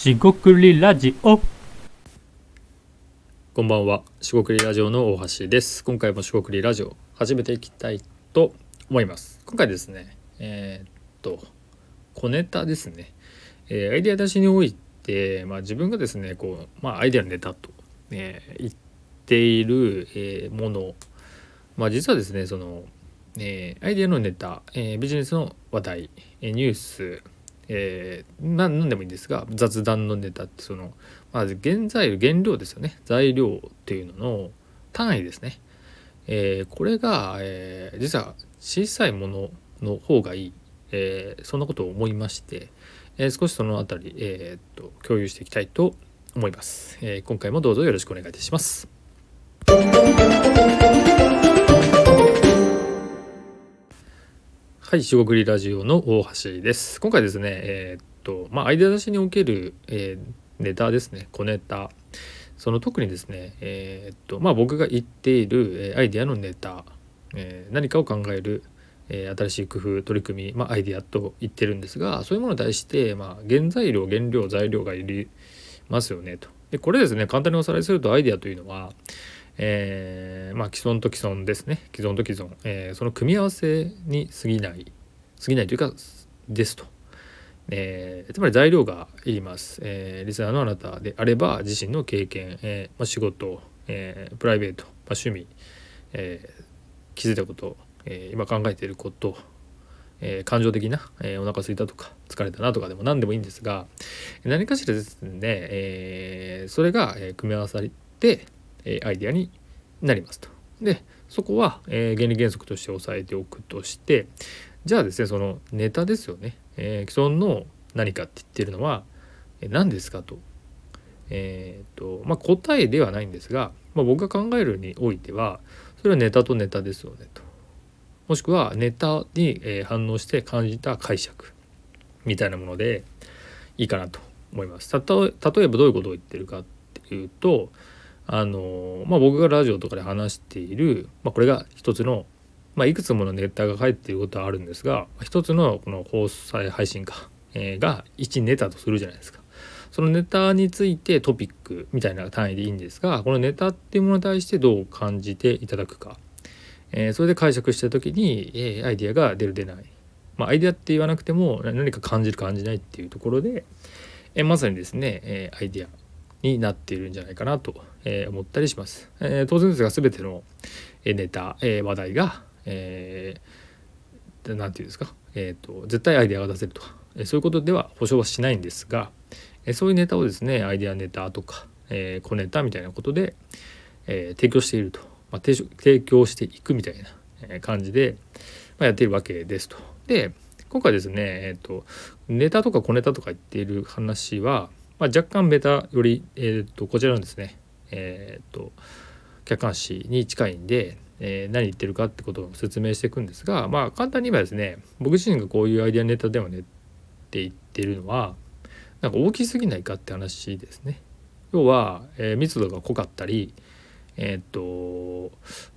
しごくりラジオこんばんは、しごくりラジオの大橋です。今回もしごくりラジオ始めていきたいと思います。今回ですね、えーっと小ネタですね。えーアイデア出しにおいて、まあ自分がですね、こうまあアイデアのネタと、えー言っている、えーもの、まあ実はですね、その、えーアイデアのネタ、えービジネスの話題、えーニュース、えー、な何でもいいんですが雑談のネタってそのまず原材料原料ですよね。材料っていうのの単位ですね、えーこれが、えー実は小さいものの方がいい、えーそんなことを思いまして、えー少しそのあたり、えーっと共有していきたいと思います、えー今回もどうぞよろしくお願いいたします。はい、しごくりラジオの大橋です。今回ですね、えーっと、まあ、アイデア出しにおける、えーネタですね、小ネタ。その特にですね、えーっと、まあ、僕が言っている、えアイデアのネタ、え何かを考える、え新しい工夫、取り組み、まあ、アイデアと言ってるんですが、そういうものに対して、まあ、原材料、原料、材料がいりますよね、と。で、これですね、簡単におさらいすると、アイデアというのは、えーまあ、既存と既存ですね。既存と既存、えーその組み合わせに過ぎない。過ぎないというかですと、えーつまり材料がいります、えリスナーのあなたであれば自身の経験、えまあ、仕事、えプライベート、まあ、趣味、え気づいたこと、え今考えていること、えー感情的な、えーお腹空いたとか疲れたなとかでも何でもいいんですが何かしらですね、えーそれが、え組み合わさって、えアイデアになりますと。でそこは、え原理原則として押さえておくとしてじゃあですねそのネタですよね、え既存の何かって言ってるのは、え何ですかと。えーとまあ、答えではないんですが、まあ、僕が考えるにおいてはそれはネタとネタですよねと。もしくはネタに、反応して感じた解釈みたいなものでいいかなと思います。例えばどういうことを言ってるかっていうとあのまあ、僕がラジオとかで話している、まあ、これが一つの、まあ、いくつものネタが入っていることはあるんですが一つのこの放送配信か、えーが1ネタとするじゃないですか。そのネタについてトピックみたいな単位でいいんですがこのネタっていうものに対してどう感じていただくか、えーそれで解釈した時に、えーアイディアが出る出ない、まあ、アイデアって言わなくても何か感じる感じないっていうところで、えーまさにですね、えーアイディア。になっているんじゃないかなと、え思ったりします。え当然ですが全てのネタ、え話題が、えー、ていうんですか、えーと、絶対アイデアが出せるとか、えそういうことでは保証はしないんですが、えそういうネタをですねアイデアネタとか、えー小ネタみたいなことで、えー提供していると、まあ、提供していくみたいな感じで、まあ、やっているわけですと。で今回ですね、えー、とネタとか小ネタとか言っている話は、まあ、若干ベタより、えー、とこちらのですね、えー、と客観視に近いんで、えー何言ってるかってことを説明していくんですがまあ簡単に言えばですね僕自身がこういうアイデアネタでもねって言ってるのはなんか大きすぎないかって話ですね。要は、えー密度が濃かったりえっ、と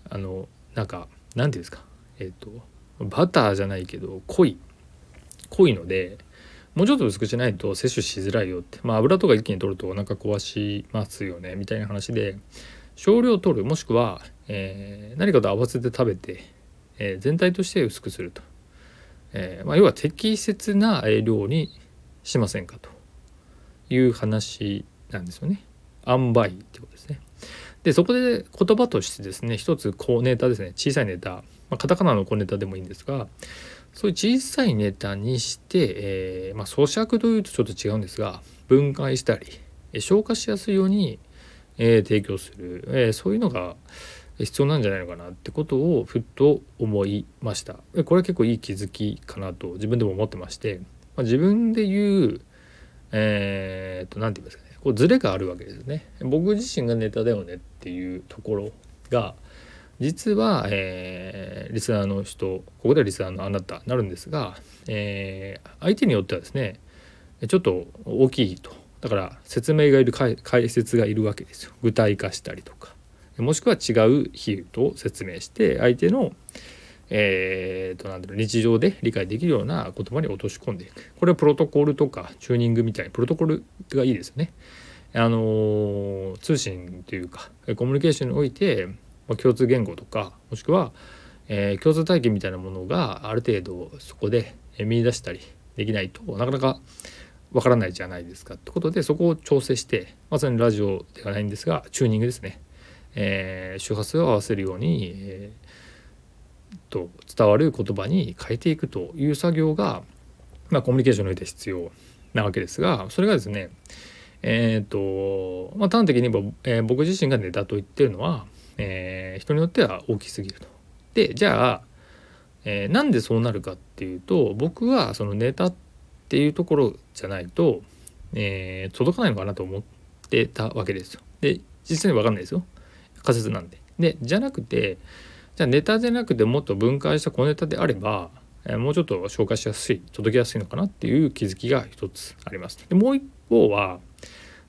あのなんかなんていうんですかえっ、とバターじゃないけど濃い濃いのでもうちょっと薄くしないと摂取しづらいよって。まあ油とか一気に取るとお腹壊しますよね。みたいな話で少量取る。もしくは、えー何かと合わせて食べて、えー全体として薄くすると、えーまあ、要は適切な量にしませんかという話なんですよね。塩梅ってことですね。でそこで言葉としてですね一つ小ネタですね。小さいネタ、まあ、カタカナの小ネタでもいいんですがそういう小さいネタにして、えーまあ、咀嚼というとちょっと違うんですが分解したり消化しやすいように、えー提供する、えーそういうのが必要なんじゃないのかなってことをふっと思いました。これは結構いい気づきかなと自分でも思ってまして、まあ、自分で言うえー、と何て言いますかねこうズレがあるわけですね。僕自身がネタだよねっていうところが実は、えーリスナーの人ここではリスナーのあなたになるんですが、えー相手によってはですねちょっと大きいと。だから説明がいる解解説がいるわけですよ。具体化したりとか。もしくは違う比喩と説明して相手の、えー、となんだろう日常で理解できるような言葉に落とし込んでいく。これはプロトコルとかチューニングみたいにプロトコルがいいですよね。あの通信というかコミュニケーションにおいて、まあ、共通言語とかもしくは、えー、共通体験みたいなものがある程度そこで見出したりできないとなかなかわからないじゃないですかってことでそこを調整してまさにラジオではないんですがチューニングですね、えー、周波数を合わせるように、えー、と伝わる言葉に変えていくという作業が、まあ、コミュニケーションにおいて必要なわけですがそれがですねえっ、ー、と、まあ、端的に言えば、えー、僕自身がネタと言ってるのは、えー、人によっては大きすぎると。でじゃあ、えー、なんでそうなるかっていうと僕はそのネタっていうところじゃないと、えー、届かないのかなと思ってたわけですよ。で実際に分かんないですよ仮説なんで。でじゃなくてじゃあネタじゃなくてもっと分解した小ネタであれば、えー、もうちょっと紹介しやすい届きやすいのかなっていう気づきが一つあります。でもう一方は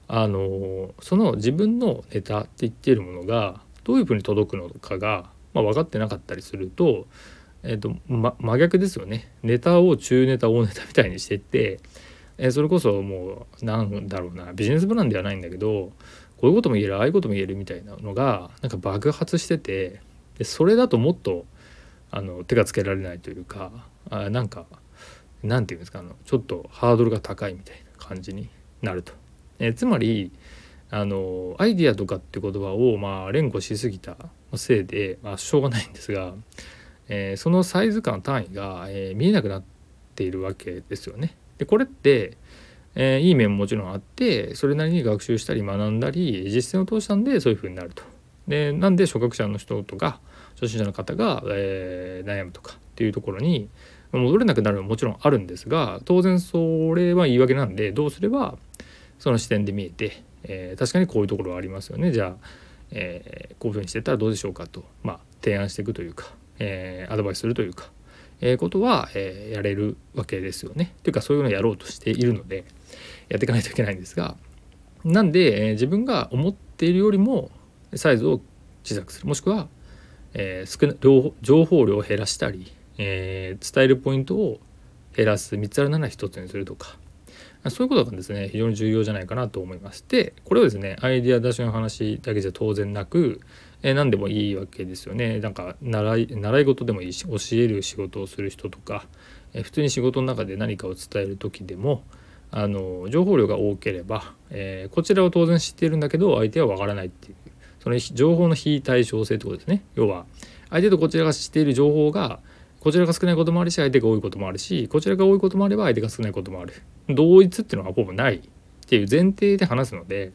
あのその自分のネタって言っているものがどういうふうに届くのかが、まあ、分かってなかったりすると,、えーとま、真逆ですよねネタを中ネタ大ネタみたいにしてって、えー、それこそもうなんだろうなビジネスプランではないんだけどこういうことも言えるああいうことも言えるみたいなのがなんか爆発しててでそれだともっとあの手がつけられないというかあなんかなんていうんですかあのちょっとハードルが高いみたいな感じになると。えつまりあのアイディアとかって言葉をまあ連呼しすぎたせいで、まあ、しょうがないんですが、えー、そのサイズ感単位が、えー、見えなくなっているわけですよね。でこれって、えー、いい面ももちろんあってそれなりに学習したり学んだり実践を通したんでそういうふうになると。でなんで初学者の人とか初心者の方が、えー、悩むとかっていうところに戻れなくなるのはもちろんあるんですが当然それは言い訳なんでどうすればその視点で見えて、えー、確かにこういうところはありますよね。じゃあ、えー、こういうふうにしてたらどうでしょうかと、まあ、提案していくというか、えー、アドバイスするというか、え、ことは、え、やれるわけですよね。というかそういうのをやろうとしているのでやっていかないといけないんですがなんで、え、自分が思っているよりもサイズを小さくする。もしくは、え、少な情報量を減らしたり、え、伝えるポイントを減らす。3つあるなら1つにするとか。そういうことがですね非常に重要じゃないかなと思いましてこれをですねアイデア出しの話だけじゃ当然なく、えー、何でもいいわけですよね。なんか習い習い事でもいいし教える仕事をする人とか、えー、普通に仕事の中で何かを伝える時でもあの情報量が多ければ、えー、こちらを当然知っているんだけど相手はわからないっていうその情報の非対称性ってことですね。要は相手とこちらが知っている情報がこちらが少ないこともあるし相手が多いこともあるしこちらが多いこともあれば相手が少ないこともある同一っていうのはほぼないっていう前提で話すので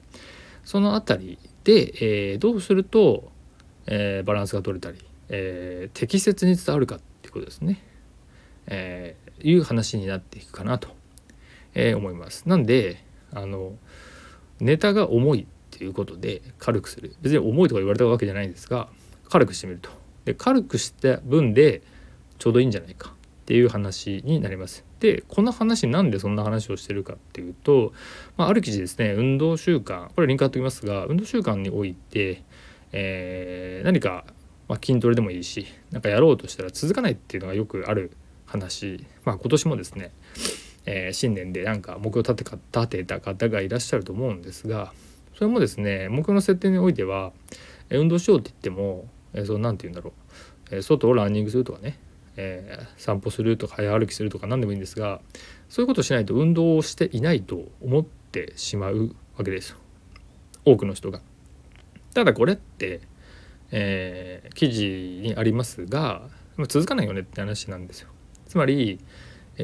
その辺りで、えー、どうすると、えー、バランスが取れたり、えー、適切に伝わるかっていうことですね、えいう話になっていくかなと、え思います。なんであのネタが重いっていうことで軽くする別に重いとか言われたわけじゃないんですが軽くしてみると。で軽くした分でちょうどいいんじゃないかっていう話になります。でこの話なんでそんな話をしてるかっていうと、まあ、ある記事ですね運動習慣これリンク貼っておきますが運動習慣において、えー、何か、まあ、筋トレでもいいし何かやろうとしたら続かないっていうのがよくある話、まあ、今年もですね、えー、新年でなんか目標立て立てた方がいらっしゃると思うんですがそれもですね目標の設定においては運動しようって言っても、えー、その何て言うんだろう、え外をランニングするとかねえー、散歩するとか早歩きするとか何でもいいんですがそういうことをしないと運動をしていないと思ってしまうわけです多くの人が。ただこれって、えー、記事にありますが続かないよねって話なんですよ。つまり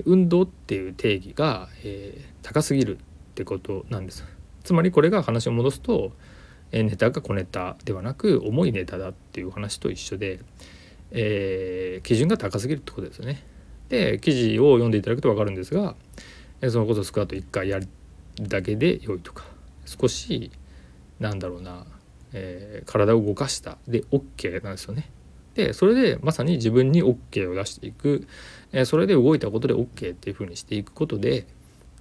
運動っていう定義が、えー、高すぎるってことなんです。つまりこれが話を戻すと、えネタが小ネタではなく重いネタだっていう話と一緒でえー、基準が高すぎるってことですよね。で記事を読んでいただくと分かるんですがそのことスクワット1回やるだけで良いとか少しなんだろうな、えー、体を動かしたで OK なんですよね。でそれでまさに自分に OK を出していく、えー、それで動いたことで OK っていうふうにしていくことで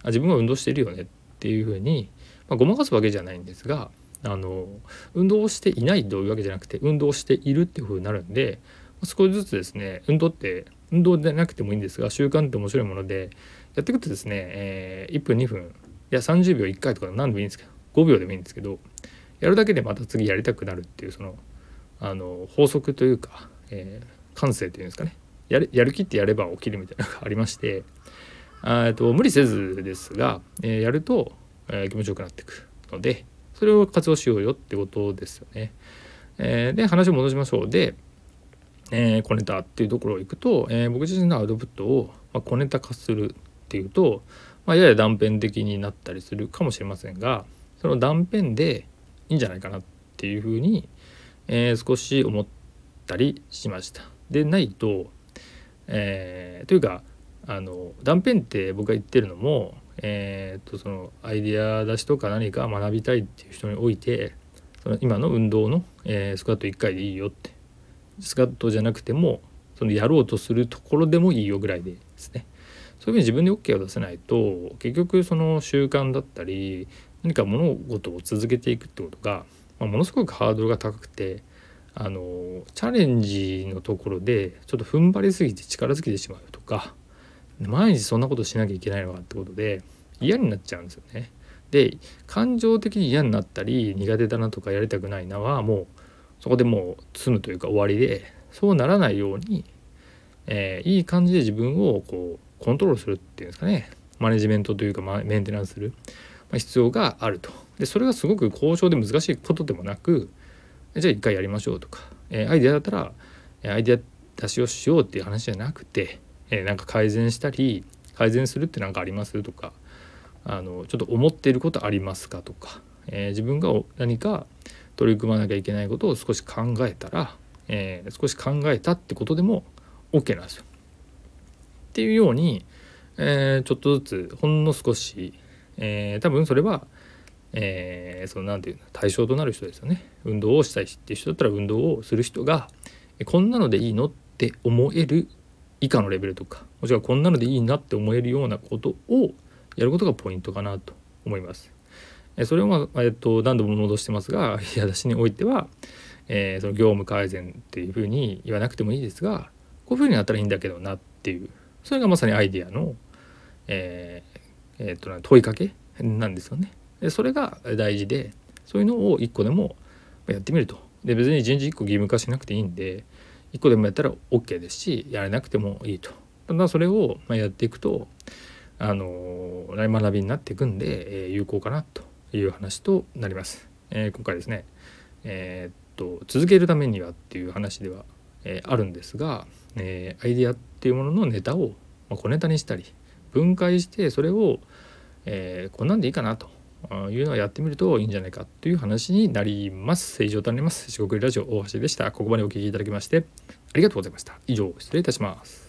あ自分は運動してるよねっていうふうに、まあ、ごまかすわけじゃないんですがあの運動をしていないというわけじゃなくて運動しているっていうふうになるんで少しずつですね運動って運動でなくてもいいんですが習慣って面白いものでやっていくとですね、えー、1分2分いや30秒1回とか何でもいいんですけど5秒でもいいんですけどやるだけでまた次やりたくなるっていうそのあの法則というか、えー、感性というんですかねやるやる気ってやれば起きるみたいなのがありましてあと無理せずですが、えー、やると、えー、気持ちよくなっていくのでそれを活用しようよってことですよね。えー、で話を戻しましょう。で、えー、小ネタっていうところを行くと、えー、僕自身のアウトプットを、まあ、小ネタ化するっていうと、まあ、やや断片的になったりするかもしれませんがその断片でいいんじゃないかなっていうふうに、えー、少し思ったりしました。でないと、えー、というかあの断片って僕が言ってるのも、えー、とそのアイデア出しとか何か学びたいっていう人においてその今の運動の、えー、スクワット1回でいいよってスクワットじゃなくてもそのやろうとするところでもいいよぐらいでですねそういうふうに自分で OK を出せないと結局その習慣だったり何か物事を続けていくってことが、まあ、ものすごくハードルが高くてあのチャレンジのところでちょっと踏ん張りすぎて力尽きてしまうとか毎日そんなことしなきゃいけないのかってことで嫌になっちゃうんですよね。で感情的に嫌になったり苦手だなとかやりたくないなはもうそこでもう済むというか終わりでそうならないように、えー、いい感じで自分をこうコントロールするっていうんですかね。マネジメントというか、ま、メンテナンスする、ま、必要があると。でそれがすごく交渉で難しいことでもなくじゃあ一回やりましょうとか、えー、アイデアだったらアイデア出しをしようっていう話じゃなくて、えー、なんか改善したり改善するって何かありますとかあのちょっと思っていることありますかとか、えー、自分が何か取り組まなきゃいけないことを少し考えたら、えー、少し考えたってことでも OK なんですよ。っていうように、えー、ちょっとずつほんの少し、えー、多分それは、えー、その何て言うの対象となる人ですよね運動をしたいっていう人だったら運動をする人がこんなのでいいのって思える以下のレベルとかもしくはこんなのでいいなって思えるようなことをやることがポイントかなと思います。それを、まあえっと、何度も戻してますがいや私においては、えー、その業務改善っていうふうに言わなくてもいいですがこういうふうになったらいいんだけどなっていうそれがまさにアイディアの、えーえー、っと問いかけなんですよね。でそれが大事でそういうのを一個でもやってみると。で別に一日一個義務化しなくていいんで一個でもやったら OK ですしやらなくてもいいと。ただそれをやっていくとあの学びになっていくんで、え、有効かなという話となります。えー、今回ですね、えー、っと続けるためにはっていう話では、えー、あるんですが、えアイデアっていうもののネタを、まあ、小ネタにしたり分解してそれを、えこんなんでいいかなというのをやってみるといいんじゃないかという話になります。以上となります。四国ラジオ大橋でした。ここまでお聴きいただきましてありがとうございました。以上失礼いたします。